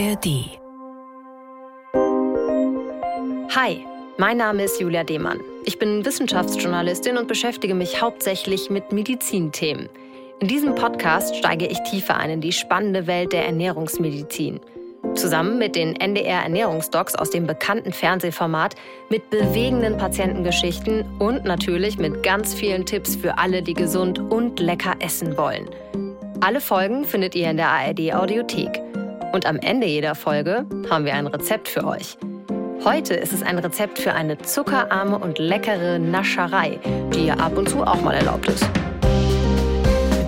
ARD. Hi, mein Name ist Julia Demann. Ich bin Wissenschaftsjournalistin und beschäftige mich hauptsächlich mit Medizinthemen. In diesem Podcast steige ich tiefer ein in die spannende Welt der Ernährungsmedizin. Zusammen mit den NDR Ernährungsdocs aus dem bekannten Fernsehformat, mit bewegenden Patientengeschichten und natürlich mit ganz vielen Tipps für alle, die gesund und lecker essen wollen. Alle Folgen findet ihr in der ARD Audiothek. Und am Ende jeder Folge haben wir ein Rezept für euch. Heute ist es ein Rezept für eine zuckerarme und leckere Nascherei, die ja ab und zu auch mal erlaubt ist.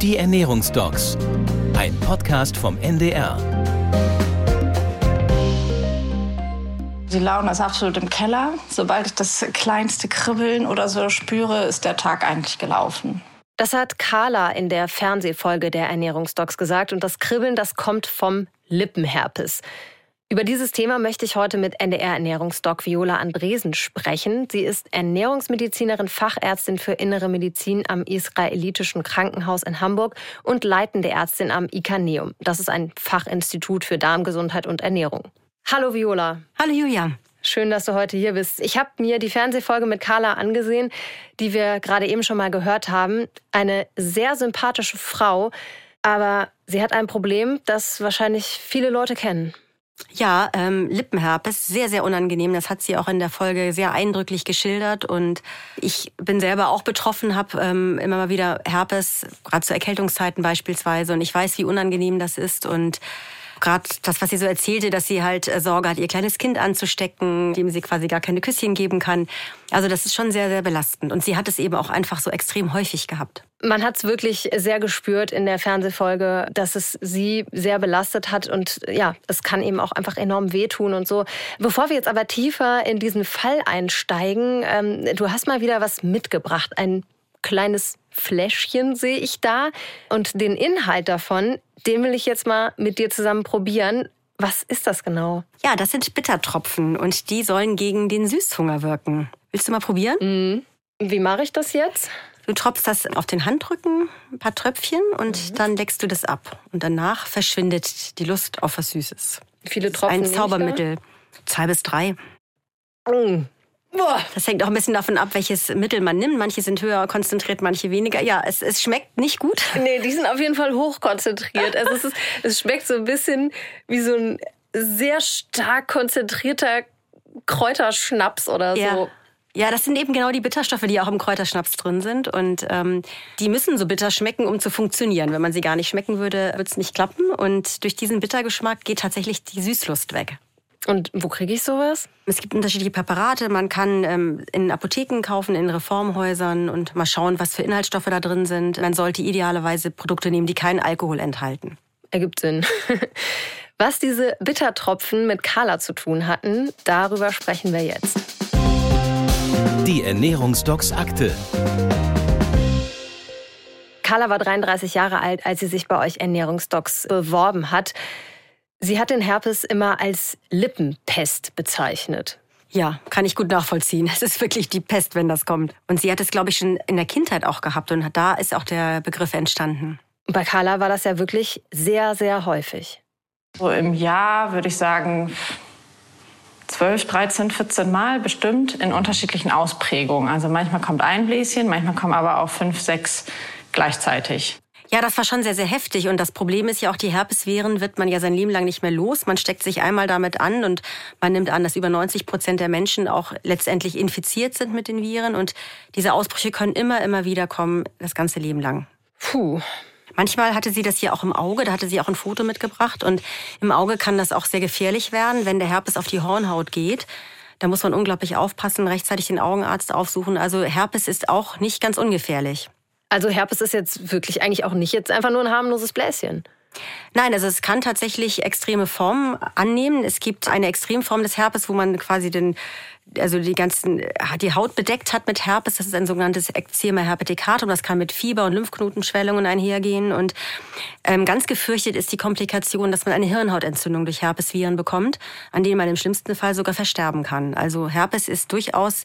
Die Ernährungsdocs. Ein Podcast vom NDR. Die Laune ist absolut im Keller. Sobald ich das kleinste Kribbeln oder so spüre, ist der Tag eigentlich gelaufen. Das hat Carla in der Fernsehfolge der Ernährungsdocs gesagt und das Kribbeln, das kommt vom Lippenherpes. Über dieses Thema möchte ich heute mit NDR-Ernährungsdoc Viola Andresen sprechen. Sie ist Ernährungsmedizinerin, Fachärztin für Innere Medizin am Israelitischen Krankenhaus in Hamburg und leitende Ärztin am ICANEUM. Das ist ein Fachinstitut für Darmgesundheit und Ernährung. Hallo Viola. Hallo Julia. Schön, dass du heute hier bist. Ich habe mir die Fernsehfolge mit Carla angesehen, die wir gerade eben schon mal gehört haben. Eine sehr sympathische Frau, aber sie hat ein Problem, das wahrscheinlich viele Leute kennen. Ja, ähm, Lippenherpes, sehr, sehr unangenehm. Das hat sie auch in der Folge sehr eindrücklich geschildert. Und ich bin selber auch betroffen, habe ähm, immer mal wieder Herpes, gerade zu Erkältungszeiten beispielsweise. Und ich weiß, wie unangenehm das ist. Und gerade das, was sie so erzählte, dass sie halt äh, Sorge hat, ihr kleines Kind anzustecken, dem sie quasi gar keine Küsschen geben kann. Also das ist schon sehr, sehr belastend. Und sie hat es eben auch einfach so extrem häufig gehabt. Man hat es wirklich sehr gespürt in der Fernsehfolge, dass es sie sehr belastet hat und ja, es kann eben auch einfach enorm wehtun und so. Bevor wir jetzt aber tiefer in diesen Fall einsteigen, ähm, du hast mal wieder was mitgebracht, ein kleines Fläschchen sehe ich da und den Inhalt davon, den will ich jetzt mal mit dir zusammen probieren. Was ist das genau? Ja, das sind Bittertropfen und die sollen gegen den Süßhunger wirken. Willst du mal probieren? Mhm. Wie mache ich das jetzt? Du tropfst das auf den Handrücken, ein paar Tröpfchen und mhm. dann leckst du das ab. Und danach verschwindet die Lust auf was Süßes. Viele Tropfen? Ein Zaubermittel. Zwei bis drei. Mhm. Boah. Das hängt auch ein bisschen davon ab, welches Mittel man nimmt. Manche sind höher konzentriert, manche weniger. Ja, es, es schmeckt nicht gut. Nee, die sind auf jeden Fall hoch konzentriert. Also es, ist, es schmeckt so ein bisschen wie so ein sehr stark konzentrierter Kräuterschnaps oder so. Ja. Ja, das sind eben genau die Bitterstoffe, die auch im Kräuterschnaps drin sind. Und ähm, die müssen so bitter schmecken, um zu funktionieren. Wenn man sie gar nicht schmecken würde, würde es nicht klappen. Und durch diesen Bittergeschmack geht tatsächlich die Süßlust weg. Und wo kriege ich sowas? Es gibt unterschiedliche Präparate. Man kann ähm, in Apotheken kaufen, in Reformhäusern und mal schauen, was für Inhaltsstoffe da drin sind. Man sollte idealerweise Produkte nehmen, die keinen Alkohol enthalten. Ergibt Sinn. Was diese Bittertropfen mit Carla zu tun hatten, darüber sprechen wir jetzt. Die Ernährungsdocs Akte. Carla war 33 Jahre alt, als sie sich bei euch Ernährungsdocs beworben hat. Sie hat den Herpes immer als Lippenpest bezeichnet. Ja, kann ich gut nachvollziehen. Es ist wirklich die Pest, wenn das kommt. Und sie hat es, glaube ich, schon in der Kindheit auch gehabt und da ist auch der Begriff entstanden. Bei Carla war das ja wirklich sehr, sehr häufig. So im Jahr würde ich sagen 12, 13, 14 Mal bestimmt in unterschiedlichen Ausprägungen. Also manchmal kommt ein Bläschen, manchmal kommen aber auch fünf, sechs gleichzeitig. Ja, das war schon sehr, sehr heftig. Und das Problem ist ja auch, die Herpesviren wird man ja sein Leben lang nicht mehr los. Man steckt sich einmal damit an und man nimmt an, dass über 90 Prozent der Menschen auch letztendlich infiziert sind mit den Viren. Und diese Ausbrüche können immer, immer wieder kommen, das ganze Leben lang. Puh. Manchmal hatte sie das hier auch im Auge, da hatte sie auch ein Foto mitgebracht. Und im Auge kann das auch sehr gefährlich werden, wenn der Herpes auf die Hornhaut geht. Da muss man unglaublich aufpassen, rechtzeitig den Augenarzt aufsuchen. Also Herpes ist auch nicht ganz ungefährlich. Also Herpes ist jetzt wirklich eigentlich auch nicht jetzt einfach nur ein harmloses Bläschen. Nein, also es kann tatsächlich extreme Formen annehmen. Es gibt eine Extremform des Herpes, wo man quasi den, also die ganzen, die Haut bedeckt hat mit Herpes. Das ist ein sogenanntes Eczema herpeticatum. Das kann mit Fieber und Lymphknotenschwellungen einhergehen. Und ähm, ganz gefürchtet ist die Komplikation, dass man eine Hirnhautentzündung durch Herpesviren bekommt, an denen man im schlimmsten Fall sogar versterben kann. Also Herpes ist durchaus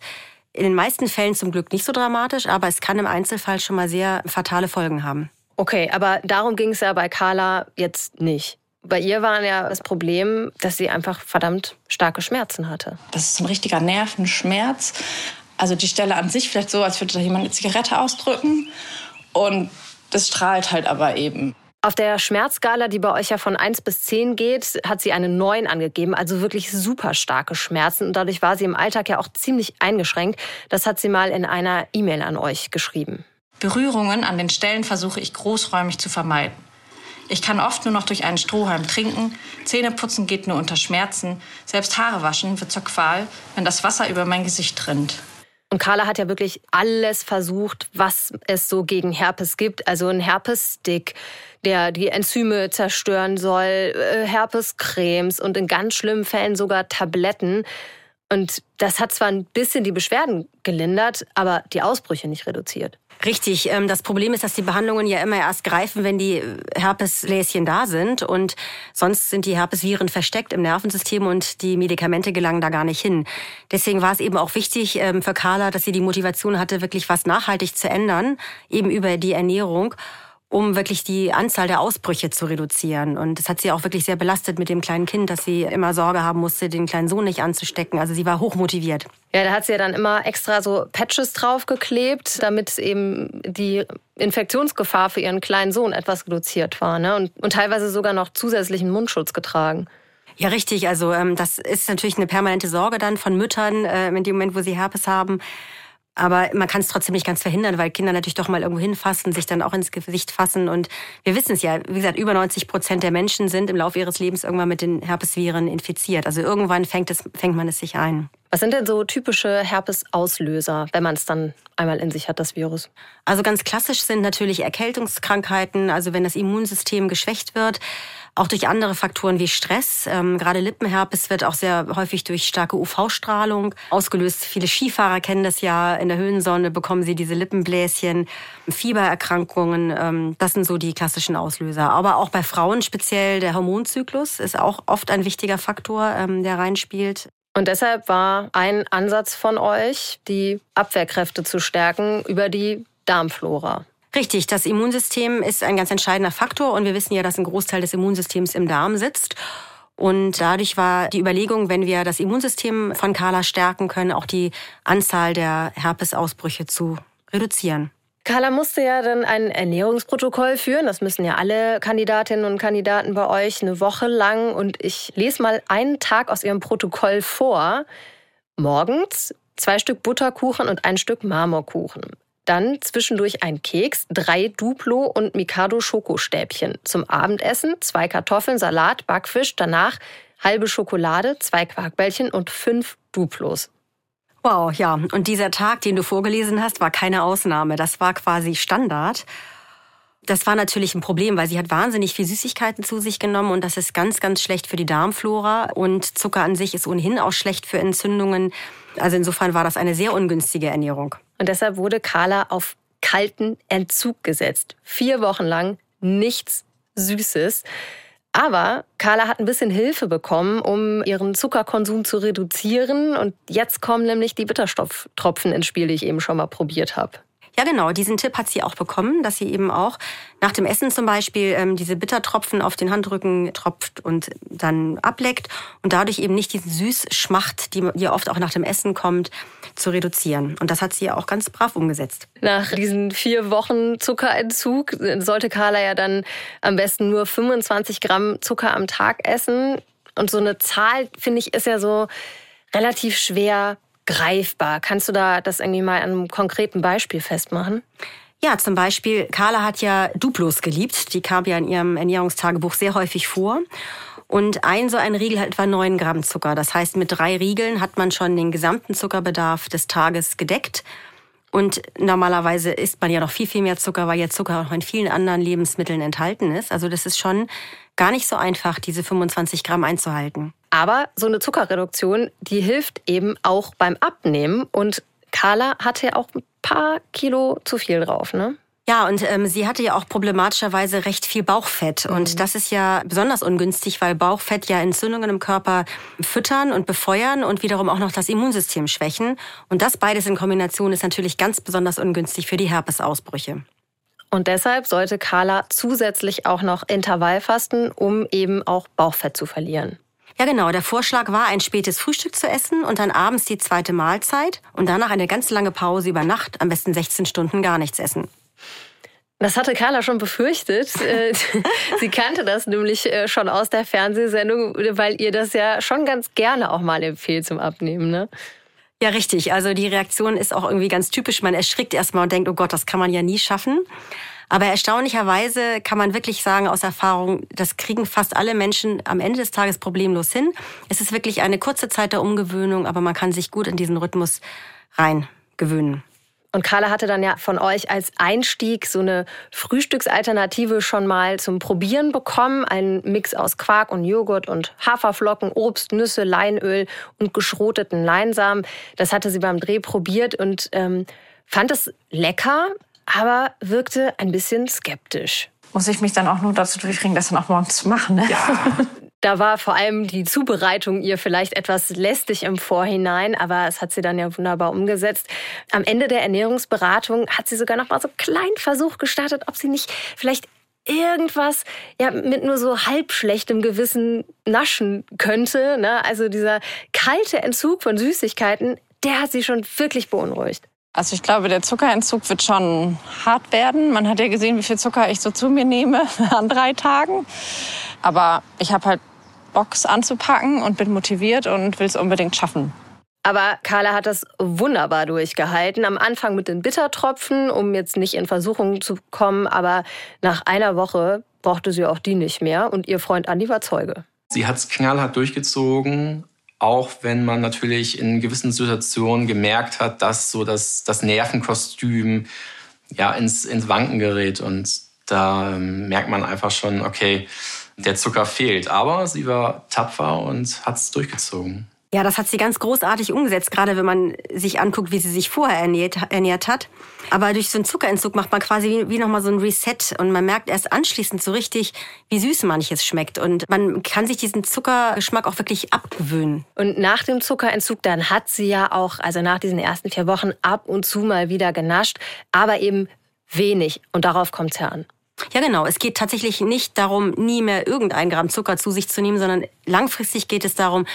in den meisten Fällen zum Glück nicht so dramatisch, aber es kann im Einzelfall schon mal sehr fatale Folgen haben. Okay, aber darum ging es ja bei Carla jetzt nicht. Bei ihr war ja das Problem, dass sie einfach verdammt starke Schmerzen hatte. Das ist ein richtiger Nervenschmerz. Also die Stelle an sich vielleicht so, als würde da jemand eine Zigarette ausdrücken. Und das strahlt halt aber eben. Auf der Schmerzskala, die bei euch ja von 1 bis 10 geht, hat sie eine 9 angegeben, also wirklich super starke Schmerzen. Und dadurch war sie im Alltag ja auch ziemlich eingeschränkt. Das hat sie mal in einer E-Mail an euch geschrieben. Berührungen an den Stellen versuche ich großräumig zu vermeiden. Ich kann oft nur noch durch einen Strohhalm trinken, Zähneputzen geht nur unter Schmerzen, selbst Haare waschen wird zur Qual, wenn das Wasser über mein Gesicht rinnt. Und Carla hat ja wirklich alles versucht, was es so gegen Herpes gibt. Also ein Herpesstick, der die Enzyme zerstören soll, äh, Herpescremes und in ganz schlimmen Fällen sogar Tabletten. Und das hat zwar ein bisschen die Beschwerden gelindert, aber die Ausbrüche nicht reduziert. Richtig. Ähm, das Problem ist, dass die Behandlungen ja immer erst greifen, wenn die Herpesläschen da sind. Und sonst sind die Herpesviren versteckt im Nervensystem und die Medikamente gelangen da gar nicht hin. Deswegen war es eben auch wichtig ähm, für Carla, dass sie die Motivation hatte, wirklich was nachhaltig zu ändern, eben über die Ernährung um wirklich die Anzahl der Ausbrüche zu reduzieren. Und das hat sie auch wirklich sehr belastet mit dem kleinen Kind, dass sie immer Sorge haben musste, den kleinen Sohn nicht anzustecken. Also sie war hochmotiviert. Ja, da hat sie ja dann immer extra so Patches draufgeklebt, damit eben die Infektionsgefahr für ihren kleinen Sohn etwas reduziert war. Ne? Und, und teilweise sogar noch zusätzlichen Mundschutz getragen. Ja, richtig. Also ähm, das ist natürlich eine permanente Sorge dann von Müttern äh, in dem Moment, wo sie Herpes haben. Aber man kann es trotzdem nicht ganz verhindern, weil Kinder natürlich doch mal irgendwo hinfassen, sich dann auch ins Gesicht fassen. Und wir wissen es ja, wie gesagt, über 90 Prozent der Menschen sind im Laufe ihres Lebens irgendwann mit den Herpesviren infiziert. Also irgendwann fängt, es, fängt man es sich ein. Was sind denn so typische Herpesauslöser, wenn man es dann einmal in sich hat, das Virus? Also ganz klassisch sind natürlich Erkältungskrankheiten, also wenn das Immunsystem geschwächt wird auch durch andere Faktoren wie Stress. Ähm, gerade Lippenherpes wird auch sehr häufig durch starke UV-Strahlung ausgelöst. Viele Skifahrer kennen das ja. In der Höhensonne bekommen sie diese Lippenbläschen. Fiebererkrankungen, ähm, das sind so die klassischen Auslöser. Aber auch bei Frauen speziell der Hormonzyklus ist auch oft ein wichtiger Faktor, ähm, der reinspielt. Und deshalb war ein Ansatz von euch, die Abwehrkräfte zu stärken über die Darmflora. Richtig, das Immunsystem ist ein ganz entscheidender Faktor und wir wissen ja, dass ein Großteil des Immunsystems im Darm sitzt. Und dadurch war die Überlegung, wenn wir das Immunsystem von Carla stärken können, auch die Anzahl der Herpesausbrüche zu reduzieren. Carla musste ja dann ein Ernährungsprotokoll führen. Das müssen ja alle Kandidatinnen und Kandidaten bei euch eine Woche lang. Und ich lese mal einen Tag aus ihrem Protokoll vor. Morgens zwei Stück Butterkuchen und ein Stück Marmorkuchen. Dann zwischendurch ein Keks, drei Duplo und Mikado Schokostäbchen. Zum Abendessen zwei Kartoffeln, Salat, Backfisch, danach halbe Schokolade, zwei Quarkbällchen und fünf Duplos. Wow, ja. Und dieser Tag, den du vorgelesen hast, war keine Ausnahme. Das war quasi Standard. Das war natürlich ein Problem, weil sie hat wahnsinnig viel Süßigkeiten zu sich genommen und das ist ganz, ganz schlecht für die Darmflora und Zucker an sich ist ohnehin auch schlecht für Entzündungen. Also insofern war das eine sehr ungünstige Ernährung. Und deshalb wurde Carla auf kalten Entzug gesetzt. Vier Wochen lang nichts Süßes. Aber Carla hat ein bisschen Hilfe bekommen, um ihren Zuckerkonsum zu reduzieren. Und jetzt kommen nämlich die Bitterstofftropfen ins Spiel, die ich eben schon mal probiert habe. Ja, genau. Diesen Tipp hat sie auch bekommen, dass sie eben auch nach dem Essen zum Beispiel ähm, diese Bittertropfen auf den Handrücken tropft und dann ableckt und dadurch eben nicht diesen Süßschmacht, die, die oft auch nach dem Essen kommt, zu reduzieren. Und das hat sie ja auch ganz brav umgesetzt. Nach diesen vier Wochen Zuckerentzug sollte Carla ja dann am besten nur 25 Gramm Zucker am Tag essen. Und so eine Zahl, finde ich, ist ja so relativ schwer greifbar. Kannst du da das irgendwie mal an einem konkreten Beispiel festmachen? Ja, zum Beispiel, Carla hat ja Duplos geliebt. Die kam ja in ihrem Ernährungstagebuch sehr häufig vor. Und ein so ein Riegel hat etwa 9 Gramm Zucker. Das heißt, mit drei Riegeln hat man schon den gesamten Zuckerbedarf des Tages gedeckt. Und normalerweise isst man ja noch viel, viel mehr Zucker, weil ja Zucker auch in vielen anderen Lebensmitteln enthalten ist. Also das ist schon gar nicht so einfach, diese 25 Gramm einzuhalten. Aber so eine Zuckerreduktion, die hilft eben auch beim Abnehmen. Und Carla hatte ja auch ein paar Kilo zu viel drauf, ne? Ja, und ähm, sie hatte ja auch problematischerweise recht viel Bauchfett. Und mhm. das ist ja besonders ungünstig, weil Bauchfett ja Entzündungen im Körper füttern und befeuern und wiederum auch noch das Immunsystem schwächen. Und das beides in Kombination ist natürlich ganz besonders ungünstig für die Herpesausbrüche. Und deshalb sollte Carla zusätzlich auch noch Intervallfasten, um eben auch Bauchfett zu verlieren. Ja, genau. Der Vorschlag war, ein spätes Frühstück zu essen und dann abends die zweite Mahlzeit und danach eine ganz lange Pause über Nacht, am besten 16 Stunden gar nichts essen. Das hatte Carla schon befürchtet. Äh, sie kannte das nämlich äh, schon aus der Fernsehsendung, weil ihr das ja schon ganz gerne auch mal empfiehlt zum Abnehmen, ne? Ja, richtig. Also die Reaktion ist auch irgendwie ganz typisch. Man erschrickt erstmal und denkt, oh Gott, das kann man ja nie schaffen. Aber erstaunlicherweise kann man wirklich sagen aus Erfahrung, das kriegen fast alle Menschen am Ende des Tages problemlos hin. Es ist wirklich eine kurze Zeit der Umgewöhnung, aber man kann sich gut in diesen Rhythmus reingewöhnen. Und Carla hatte dann ja von euch als Einstieg so eine Frühstücksalternative schon mal zum Probieren bekommen. Ein Mix aus Quark und Joghurt und Haferflocken, Obst, Nüsse, Leinöl und geschroteten Leinsamen. Das hatte sie beim Dreh probiert und ähm, fand es lecker, aber wirkte ein bisschen skeptisch. Muss ich mich dann auch nur dazu durchringen, das dann auch morgens zu machen? Ne? Ja. Da war vor allem die Zubereitung ihr vielleicht etwas lästig im Vorhinein, aber es hat sie dann ja wunderbar umgesetzt. Am Ende der Ernährungsberatung hat sie sogar noch mal so einen kleinen Versuch gestartet, ob sie nicht vielleicht irgendwas ja mit nur so halb schlechtem Gewissen naschen könnte. Ne? Also dieser kalte Entzug von Süßigkeiten, der hat sie schon wirklich beunruhigt. Also ich glaube, der Zuckerentzug wird schon hart werden. Man hat ja gesehen, wie viel Zucker ich so zu mir nehme an drei Tagen. Aber ich habe halt Box anzupacken und bin motiviert und will es unbedingt schaffen. Aber Carla hat das wunderbar durchgehalten. Am Anfang mit den Bittertropfen, um jetzt nicht in Versuchung zu kommen. Aber nach einer Woche brauchte sie auch die nicht mehr. Und ihr Freund Andi war Zeuge. Sie hat es knallhart durchgezogen auch wenn man natürlich in gewissen Situationen gemerkt hat, dass so das, das Nervenkostüm ja ins, ins Wanken gerät. Und da ähm, merkt man einfach schon, okay, der Zucker fehlt. Aber sie war tapfer und hat es durchgezogen. Ja, das hat sie ganz großartig umgesetzt, gerade wenn man sich anguckt, wie sie sich vorher ernährt, ernährt hat. Aber durch so einen Zuckerentzug macht man quasi wie, wie nochmal so ein Reset und man merkt erst anschließend so richtig, wie süß manches schmeckt. Und man kann sich diesen Zuckergeschmack auch wirklich abgewöhnen. Und nach dem Zuckerentzug, dann hat sie ja auch, also nach diesen ersten vier Wochen ab und zu mal wieder genascht, aber eben wenig. Und darauf kommt es ja an. Ja, genau. Es geht tatsächlich nicht darum, nie mehr irgendein Gramm Zucker zu sich zu nehmen, sondern langfristig geht es darum,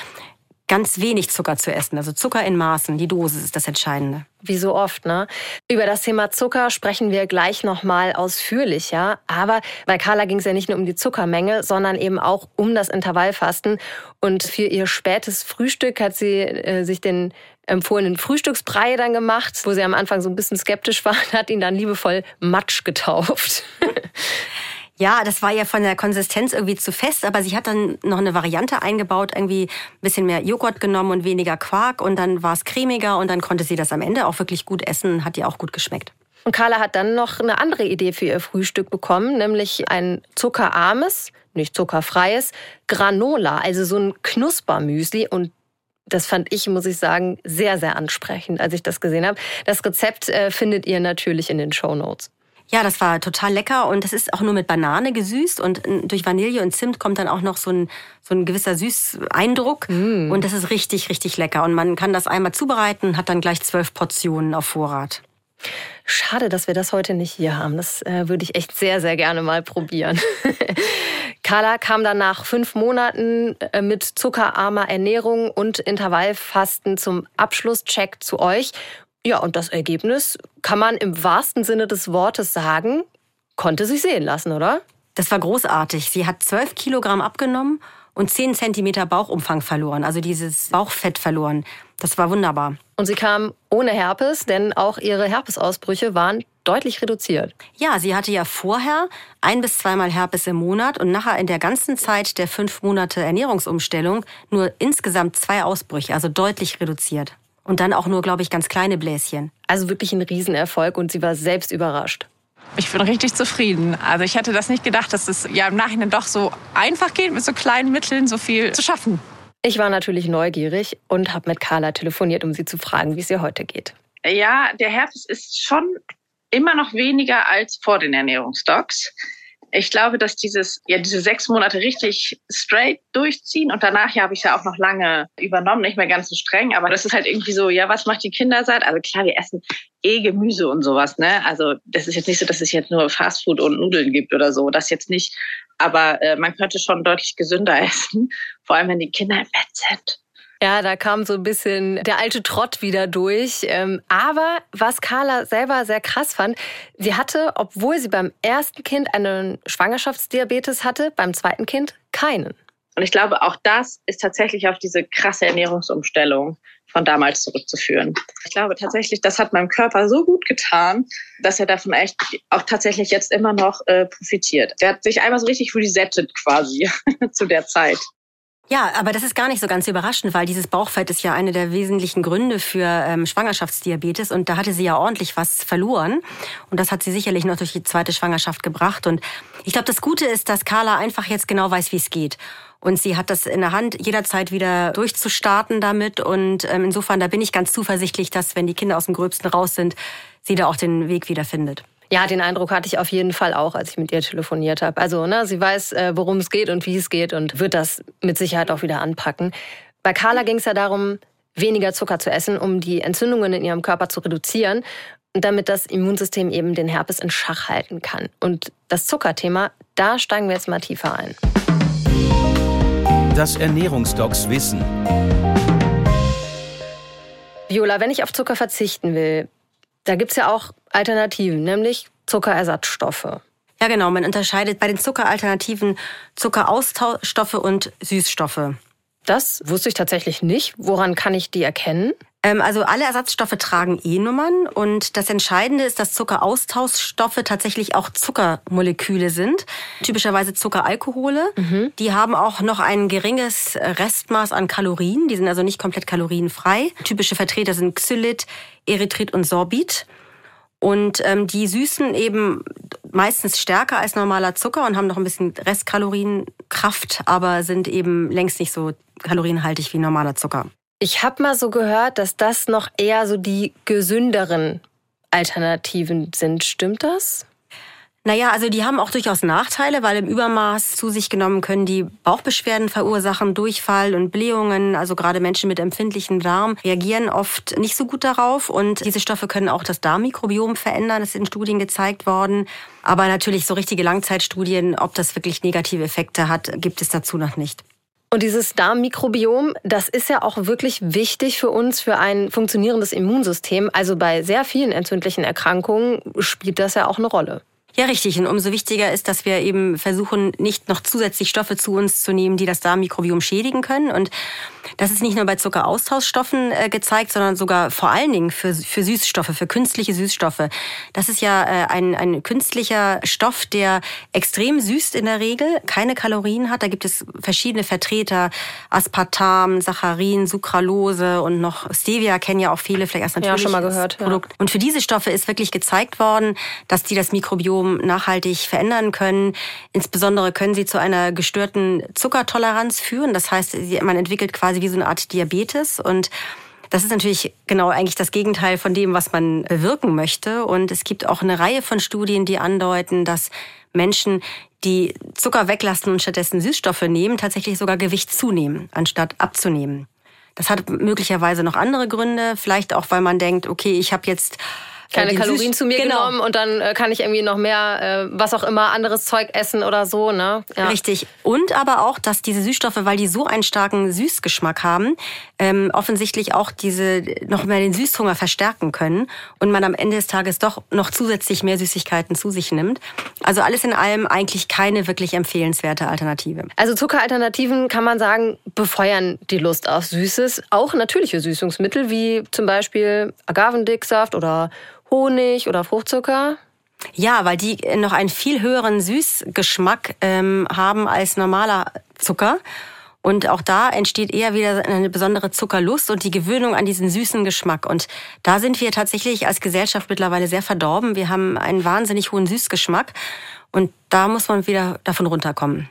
ganz wenig Zucker zu essen. Also Zucker in Maßen, die Dosis ist das Entscheidende. Wie so oft, ne? Über das Thema Zucker sprechen wir gleich nochmal ausführlicher. Aber bei Carla ging es ja nicht nur um die Zuckermenge, sondern eben auch um das Intervallfasten. Und für ihr spätes Frühstück hat sie äh, sich den empfohlenen Frühstücksbrei dann gemacht, wo sie am Anfang so ein bisschen skeptisch war, hat ihn dann liebevoll Matsch getauft. Ja, das war ja von der Konsistenz irgendwie zu fest, aber sie hat dann noch eine Variante eingebaut, irgendwie ein bisschen mehr Joghurt genommen und weniger Quark und dann war es cremiger und dann konnte sie das am Ende auch wirklich gut essen, hat ihr auch gut geschmeckt. Und Carla hat dann noch eine andere Idee für ihr Frühstück bekommen, nämlich ein zuckerarmes, nicht zuckerfreies Granola, also so ein Knuspermüsli und das fand ich, muss ich sagen, sehr, sehr ansprechend, als ich das gesehen habe. Das Rezept äh, findet ihr natürlich in den Show Notes. Ja, das war total lecker und das ist auch nur mit Banane gesüßt und äh, durch Vanille und Zimt kommt dann auch noch so ein, so ein gewisser Süßeindruck mm. und das ist richtig, richtig lecker und man kann das einmal zubereiten, hat dann gleich zwölf Portionen auf Vorrat. Schade, dass wir das heute nicht hier haben. Das äh, würde ich echt sehr, sehr gerne mal probieren. Carla kam dann nach fünf Monaten äh, mit zuckerarmer Ernährung und Intervallfasten zum Abschlusscheck zu euch ja, und das Ergebnis kann man im wahrsten Sinne des Wortes sagen, konnte sich sehen lassen, oder? Das war großartig. Sie hat zwölf Kilogramm abgenommen und zehn Zentimeter Bauchumfang verloren, also dieses Bauchfett verloren. Das war wunderbar. Und sie kam ohne Herpes, denn auch ihre Herpesausbrüche waren deutlich reduziert. Ja, sie hatte ja vorher ein bis zweimal Herpes im Monat und nachher in der ganzen Zeit der fünf Monate Ernährungsumstellung nur insgesamt zwei Ausbrüche, also deutlich reduziert. Und dann auch nur, glaube ich, ganz kleine Bläschen. Also wirklich ein Riesenerfolg und sie war selbst überrascht. Ich bin richtig zufrieden. Also ich hätte das nicht gedacht, dass es ja im Nachhinein doch so einfach geht, mit so kleinen Mitteln so viel zu schaffen. Ich war natürlich neugierig und habe mit Carla telefoniert, um sie zu fragen, wie es ihr heute geht. Ja, der Herpes ist schon immer noch weniger als vor den Ernährungsdocs. Ich glaube, dass dieses, ja, diese sechs Monate richtig straight durchziehen und danach ja habe ich ja auch noch lange übernommen, nicht mehr ganz so streng, aber das ist halt irgendwie so, ja, was macht die Kinder satt? Also klar, wir essen eh Gemüse und sowas, ne? Also das ist jetzt nicht so, dass es jetzt nur Fastfood und Nudeln gibt oder so, das jetzt nicht. Aber äh, man könnte schon deutlich gesünder essen, vor allem wenn die Kinder im Bett sind. Ja, da kam so ein bisschen der alte Trott wieder durch. Ähm, aber was Carla selber sehr krass fand, sie hatte, obwohl sie beim ersten Kind einen Schwangerschaftsdiabetes hatte, beim zweiten Kind keinen. Und ich glaube, auch das ist tatsächlich auf diese krasse Ernährungsumstellung von damals zurückzuführen. Ich glaube tatsächlich, das hat meinem Körper so gut getan, dass er davon echt auch tatsächlich jetzt immer noch äh, profitiert. Der hat sich einmal so richtig resettet quasi zu der Zeit. Ja, aber das ist gar nicht so ganz überraschend, weil dieses Bauchfett ist ja eine der wesentlichen Gründe für ähm, Schwangerschaftsdiabetes und da hatte sie ja ordentlich was verloren und das hat sie sicherlich noch durch die zweite Schwangerschaft gebracht und ich glaube, das Gute ist, dass Carla einfach jetzt genau weiß, wie es geht. Und sie hat das in der Hand, jederzeit wieder durchzustarten damit. Und ähm, insofern, da bin ich ganz zuversichtlich, dass, wenn die Kinder aus dem Gröbsten raus sind, sie da auch den Weg wieder findet. Ja, den Eindruck hatte ich auf jeden Fall auch, als ich mit ihr telefoniert habe. Also, ne, sie weiß, äh, worum es geht und wie es geht und wird das mit Sicherheit auch wieder anpacken. Bei Carla ging es ja darum, weniger Zucker zu essen, um die Entzündungen in ihrem Körper zu reduzieren und damit das Immunsystem eben den Herpes in Schach halten kann. Und das Zuckerthema, da steigen wir jetzt mal tiefer ein. Das Ernährungsdocs Wissen. Viola, wenn ich auf Zucker verzichten will, da gibt's ja auch Alternativen, nämlich Zuckerersatzstoffe. Ja, genau. Man unterscheidet bei den Zuckeralternativen Zuckeraustauschstoffe und Süßstoffe. Das wusste ich tatsächlich nicht. Woran kann ich die erkennen? Ähm, also alle Ersatzstoffe tragen E-Nummern und das Entscheidende ist, dass Zuckeraustauschstoffe tatsächlich auch Zuckermoleküle sind. Typischerweise Zuckeralkohole. Mhm. Die haben auch noch ein geringes Restmaß an Kalorien. Die sind also nicht komplett kalorienfrei. Typische Vertreter sind Xylit, Erythrit und Sorbit. Und ähm, die süßen eben meistens stärker als normaler Zucker und haben noch ein bisschen Restkalorienkraft, aber sind eben längst nicht so kalorienhaltig wie normaler Zucker. Ich habe mal so gehört, dass das noch eher so die gesünderen Alternativen sind. Stimmt das? Naja, also die haben auch durchaus Nachteile, weil im Übermaß zu sich genommen können die Bauchbeschwerden verursachen, Durchfall und Blähungen. Also gerade Menschen mit empfindlichem Darm reagieren oft nicht so gut darauf. Und diese Stoffe können auch das Darmmikrobiom verändern. Das ist in Studien gezeigt worden. Aber natürlich so richtige Langzeitstudien, ob das wirklich negative Effekte hat, gibt es dazu noch nicht. Und dieses Darmmikrobiom, das ist ja auch wirklich wichtig für uns, für ein funktionierendes Immunsystem. Also bei sehr vielen entzündlichen Erkrankungen spielt das ja auch eine Rolle. Ja, richtig. Und umso wichtiger ist, dass wir eben versuchen, nicht noch zusätzlich Stoffe zu uns zu nehmen, die das Darmmikrobiom schädigen können. Und das ist nicht nur bei Zuckeraustauschstoffen äh, gezeigt, sondern sogar vor allen Dingen für, für Süßstoffe, für künstliche Süßstoffe. Das ist ja äh, ein, ein künstlicher Stoff, der extrem süßt in der Regel, keine Kalorien hat. Da gibt es verschiedene Vertreter, Aspartam, Saccharin, Sucralose und noch Stevia kennen ja auch viele, vielleicht erst natürlich ja, schon mal gehört. Produkt. Ja. Und für diese Stoffe ist wirklich gezeigt worden, dass die das Mikrobiom nachhaltig verändern können. Insbesondere können sie zu einer gestörten Zuckertoleranz führen. Das heißt, man entwickelt quasi quasi wie so eine Art Diabetes und das ist natürlich genau eigentlich das Gegenteil von dem, was man bewirken möchte. Und es gibt auch eine Reihe von Studien, die andeuten, dass Menschen, die Zucker weglassen und stattdessen Süßstoffe nehmen, tatsächlich sogar Gewicht zunehmen, anstatt abzunehmen. Das hat möglicherweise noch andere Gründe, vielleicht auch, weil man denkt, okay, ich habe jetzt keine Kalorien zu mir genau. genommen und dann äh, kann ich irgendwie noch mehr, äh, was auch immer, anderes Zeug essen oder so. Ne? Ja. Richtig. Und aber auch, dass diese Süßstoffe, weil die so einen starken Süßgeschmack haben, ähm, offensichtlich auch diese noch mehr den Süßhunger verstärken können und man am Ende des Tages doch noch zusätzlich mehr Süßigkeiten zu sich nimmt. Also alles in allem eigentlich keine wirklich empfehlenswerte Alternative. Also Zuckeralternativen kann man sagen, befeuern die Lust auf Süßes. Auch natürliche Süßungsmittel wie zum Beispiel Agavendicksaft oder Honig oder Fruchtzucker? Ja, weil die noch einen viel höheren Süßgeschmack ähm, haben als normaler Zucker. Und auch da entsteht eher wieder eine besondere Zuckerlust und die Gewöhnung an diesen süßen Geschmack. Und da sind wir tatsächlich als Gesellschaft mittlerweile sehr verdorben. Wir haben einen wahnsinnig hohen Süßgeschmack und da muss man wieder davon runterkommen.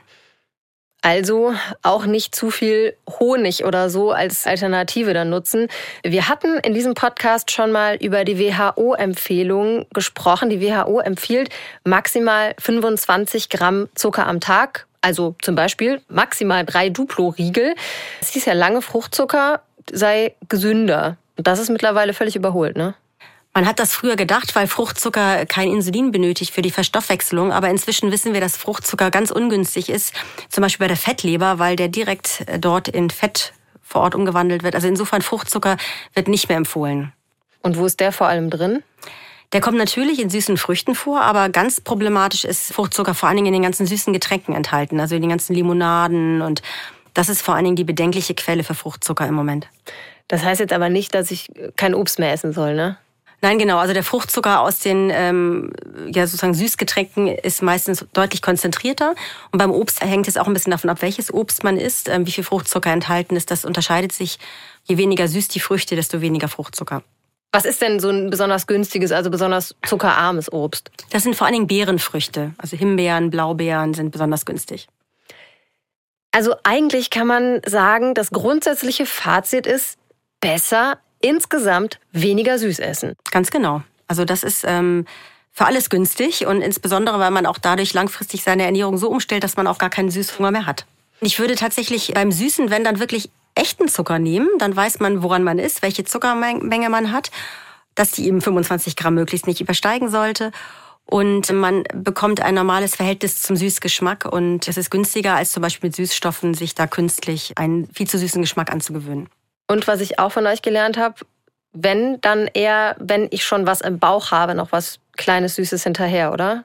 Also auch nicht zu viel Honig oder so als Alternative dann nutzen. Wir hatten in diesem Podcast schon mal über die WHO-Empfehlung gesprochen. Die WHO empfiehlt maximal 25 Gramm Zucker am Tag. Also zum Beispiel maximal drei Duplo-Riegel. Es hieß ja lange, Fruchtzucker sei gesünder. Das ist mittlerweile völlig überholt, ne? Man hat das früher gedacht, weil Fruchtzucker kein Insulin benötigt für die Verstoffwechslung. Aber inzwischen wissen wir, dass Fruchtzucker ganz ungünstig ist. Zum Beispiel bei der Fettleber, weil der direkt äh, dort in Fett vor Ort umgewandelt wird. Also insofern Fruchtzucker wird nicht mehr empfohlen. Und wo ist der vor allem drin? Der kommt natürlich in süßen Früchten vor, aber ganz problematisch ist Fruchtzucker vor allen Dingen in den ganzen süßen Getränken enthalten. Also in den ganzen Limonaden und das ist vor allen Dingen die bedenkliche Quelle für Fruchtzucker im Moment. Das heißt jetzt aber nicht, dass ich kein Obst mehr essen soll, ne? Nein, genau. Also der Fruchtzucker aus den ähm, ja sozusagen Süßgetränken ist meistens deutlich konzentrierter. Und beim Obst hängt es auch ein bisschen davon ab, welches Obst man isst, ähm, wie viel Fruchtzucker enthalten ist. Das unterscheidet sich. Je weniger süß die Früchte, desto weniger Fruchtzucker. Was ist denn so ein besonders günstiges, also besonders zuckerarmes Obst? Das sind vor allen Dingen Beerenfrüchte. Also Himbeeren, Blaubeeren sind besonders günstig. Also eigentlich kann man sagen, das grundsätzliche Fazit ist besser insgesamt weniger süß essen. Ganz genau. Also das ist ähm, für alles günstig und insbesondere, weil man auch dadurch langfristig seine Ernährung so umstellt, dass man auch gar keinen Süßhunger mehr hat. Ich würde tatsächlich beim Süßen, wenn dann wirklich echten Zucker nehmen, dann weiß man, woran man ist, welche Zuckermenge man hat, dass die eben 25 Gramm möglichst nicht übersteigen sollte. Und man bekommt ein normales Verhältnis zum Süßgeschmack und es ist günstiger, als zum Beispiel mit Süßstoffen sich da künstlich einen viel zu süßen Geschmack anzugewöhnen. Und was ich auch von euch gelernt habe, wenn, dann eher, wenn ich schon was im Bauch habe, noch was kleines Süßes hinterher, oder?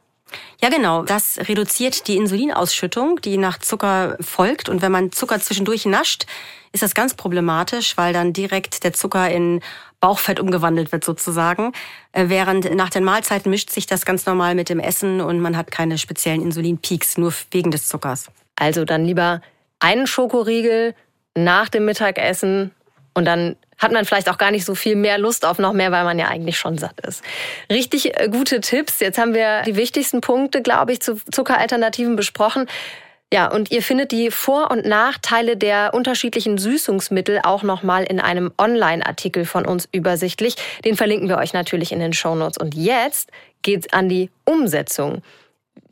Ja, genau. Das reduziert die Insulinausschüttung, die nach Zucker folgt. Und wenn man Zucker zwischendurch nascht, ist das ganz problematisch, weil dann direkt der Zucker in Bauchfett umgewandelt wird sozusagen. Äh, während nach den Mahlzeiten mischt sich das ganz normal mit dem Essen und man hat keine speziellen Insulinpeaks, nur wegen des Zuckers. Also dann lieber einen Schokoriegel nach dem Mittagessen und dann hat man vielleicht auch gar nicht so viel mehr Lust auf noch mehr, weil man ja eigentlich schon satt ist. Richtig äh, gute Tipps. Jetzt haben wir die wichtigsten Punkte, glaube ich, zu Zuckeralternativen besprochen. Ja, und ihr findet die Vor- und Nachteile der unterschiedlichen Süßungsmittel auch nochmal in einem Online-Artikel von uns übersichtlich. Den verlinken wir euch natürlich in den Shownotes. Und jetzt geht's an die Umsetzung.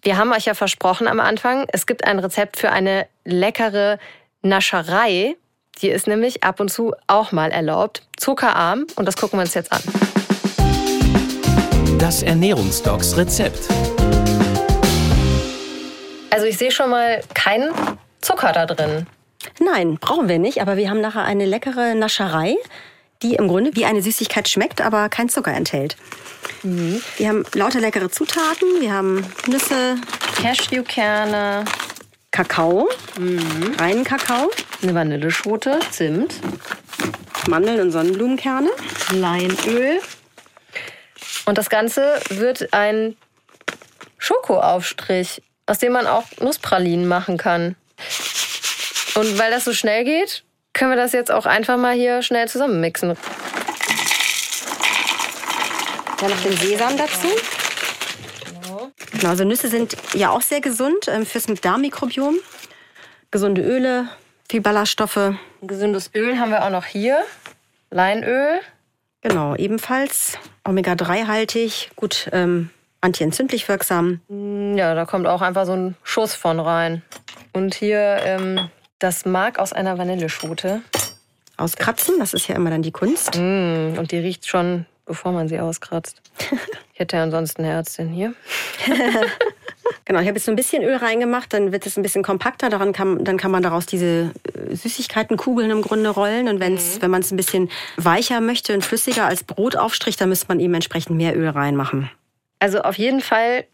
Wir haben euch ja versprochen am Anfang, es gibt ein Rezept für eine leckere Nascherei. Die ist nämlich ab und zu auch mal erlaubt. Zuckerarm und das gucken wir uns jetzt an. Das Ernährungsdocs Rezept. Also ich sehe schon mal keinen Zucker da drin. Nein, brauchen wir nicht, aber wir haben nachher eine leckere Nascherei, die im Grunde wie eine Süßigkeit schmeckt, aber kein Zucker enthält. Mhm. Wir haben lauter leckere Zutaten. Wir haben Nüsse, Cashewkerne, Kakao, mhm. reinen Kakao, eine Vanilleschote, Zimt, Mandeln und Sonnenblumenkerne, Leinöl. Und das Ganze wird ein Schokoaufstrich, aus dem man auch Nusspralinen machen kann. Und weil das so schnell geht, können wir das jetzt auch einfach mal hier schnell zusammenmixen. Dann noch den Sesam dazu. Genau, also Nüsse sind ja auch sehr gesund ähm, fürs Darmmikrobiom. Gesunde Öle, viel Ballaststoffe. Gesundes Öl haben wir auch noch hier. Leinöl. Genau, ebenfalls Omega-3-haltig, gut ähm, antientzündlich wirksam. Mm, ja, da kommt auch einfach so ein Schuss von rein. Und hier ähm, das Mark aus einer Vanilleschote. Auskratzen, das ist ja immer dann die Kunst. Mm, und die riecht schon bevor man sie auskratzt. Ich hätte ja ansonsten eine Ärztin hier. genau, ich habe jetzt so ein bisschen Öl reingemacht, dann wird es ein bisschen kompakter. Daran kann, dann kann man daraus diese äh, Süßigkeitenkugeln im Grunde rollen. Und wenn's, mhm. wenn man es ein bisschen weicher möchte und flüssiger als Brotaufstrich, dann müsste man eben entsprechend mehr Öl reinmachen. Also auf jeden Fall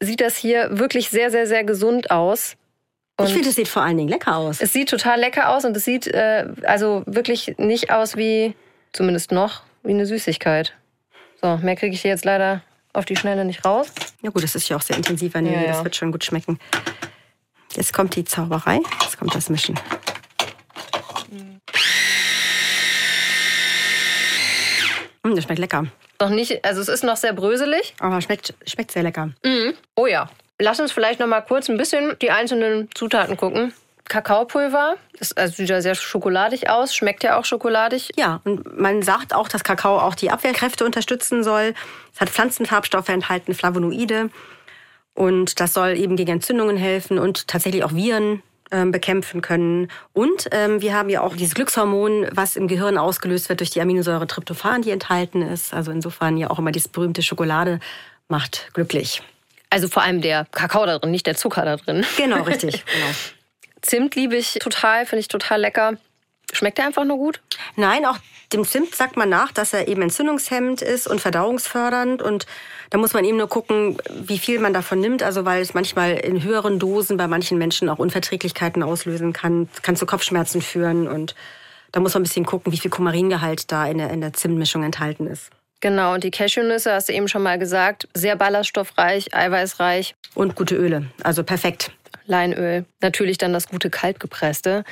sieht das hier wirklich sehr, sehr, sehr gesund aus. Und ich finde, es sieht vor allen Dingen lecker aus. Es sieht total lecker aus und es sieht äh, also wirklich nicht aus wie, zumindest noch, wie eine Süßigkeit. So, mehr kriege ich hier jetzt leider auf die Schnelle nicht raus. Ja gut, das ist ja auch sehr intensiv Vanille, ja, ja. das wird schon gut schmecken. Jetzt kommt die Zauberei, jetzt kommt das Mischen. Mm, das schmeckt lecker. Noch nicht, also es ist noch sehr bröselig. Aber schmeckt, schmeckt sehr lecker. Mhm. Oh ja. Lass uns vielleicht noch mal kurz ein bisschen die einzelnen Zutaten gucken. Kakaopulver. Ist also sieht ja sehr schokoladig aus, schmeckt ja auch schokoladig. Ja, und man sagt auch, dass Kakao auch die Abwehrkräfte unterstützen soll. Es hat Pflanzenfarbstoffe enthalten, Flavonoide. Und das soll eben gegen Entzündungen helfen und tatsächlich auch Viren ähm, bekämpfen können. Und ähm, wir haben ja auch dieses Glückshormon, was im Gehirn ausgelöst wird durch die Aminosäure Tryptophan, die enthalten ist. Also insofern ja auch immer dieses berühmte Schokolade macht glücklich. Also vor allem der Kakao da drin, nicht der Zucker da drin. Genau, richtig. genau. Zimt liebe ich total, finde ich total lecker. Schmeckt der einfach nur gut? Nein, auch dem Zimt sagt man nach, dass er eben entzündungshemmend ist und verdauungsfördernd. Und da muss man eben nur gucken, wie viel man davon nimmt. Also weil es manchmal in höheren Dosen bei manchen Menschen auch Unverträglichkeiten auslösen kann, kann zu Kopfschmerzen führen. Und da muss man ein bisschen gucken, wie viel Kumaringehalt da in der, in der Zimtmischung enthalten ist. Genau, und die Cashewnüsse, hast du eben schon mal gesagt, sehr ballaststoffreich, eiweißreich. Und gute Öle, also perfekt. Leinöl, natürlich dann das gute kaltgepresste.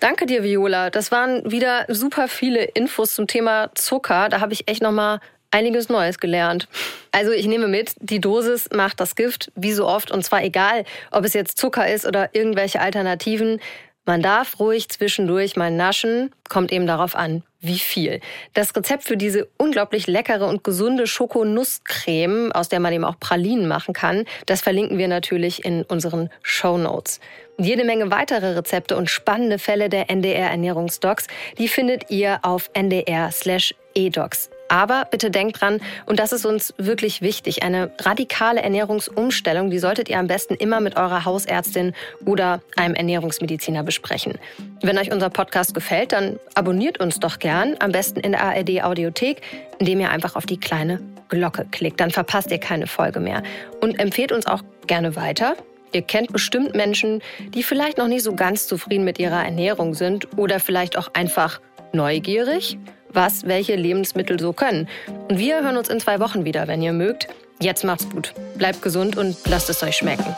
Danke dir, Viola. Das waren wieder super viele Infos zum Thema Zucker. Da habe ich echt noch mal einiges Neues gelernt. Also ich nehme mit, die Dosis macht das Gift, wie so oft. Und zwar egal, ob es jetzt Zucker ist oder irgendwelche Alternativen. Man darf ruhig zwischendurch mal naschen, kommt eben darauf an, wie viel. Das Rezept für diese unglaublich leckere und gesunde Schokonusscreme, aus der man eben auch Pralinen machen kann, das verlinken wir natürlich in unseren Show Notes. Jede Menge weitere Rezepte und spannende Fälle der NDR Ernährungsdocs, die findet ihr auf ndr/edocs. Aber bitte denkt dran, und das ist uns wirklich wichtig, eine radikale Ernährungsumstellung, die solltet ihr am besten immer mit eurer Hausärztin oder einem Ernährungsmediziner besprechen. Wenn euch unser Podcast gefällt, dann abonniert uns doch gern, am besten in der ARD Audiothek, indem ihr einfach auf die kleine Glocke klickt. Dann verpasst ihr keine Folge mehr. Und empfehlt uns auch gerne weiter. Ihr kennt bestimmt Menschen, die vielleicht noch nicht so ganz zufrieden mit ihrer Ernährung sind oder vielleicht auch einfach neugierig was welche Lebensmittel so können. Und wir hören uns in zwei Wochen wieder, wenn ihr mögt. Jetzt macht's gut. Bleibt gesund und lasst es euch schmecken.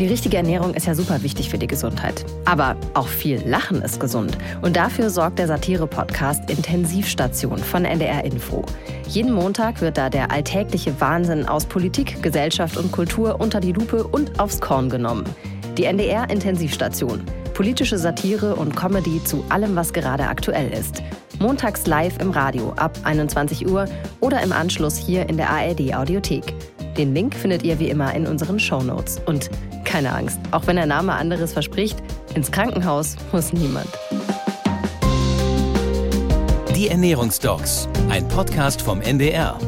Die richtige Ernährung ist ja super wichtig für die Gesundheit. Aber auch viel Lachen ist gesund. Und dafür sorgt der Satire-Podcast Intensivstation von NDR Info. Jeden Montag wird da der alltägliche Wahnsinn aus Politik, Gesellschaft und Kultur unter die Lupe und aufs Korn genommen. Die NDR Intensivstation. Politische Satire und Comedy zu allem, was gerade aktuell ist. Montags live im Radio ab 21 Uhr oder im Anschluss hier in der ARD Audiothek. Den Link findet ihr wie immer in unseren Show Notes. Und keine Angst, auch wenn der Name anderes verspricht, ins Krankenhaus muss niemand. Die Ernährungsdocs, ein Podcast vom NDR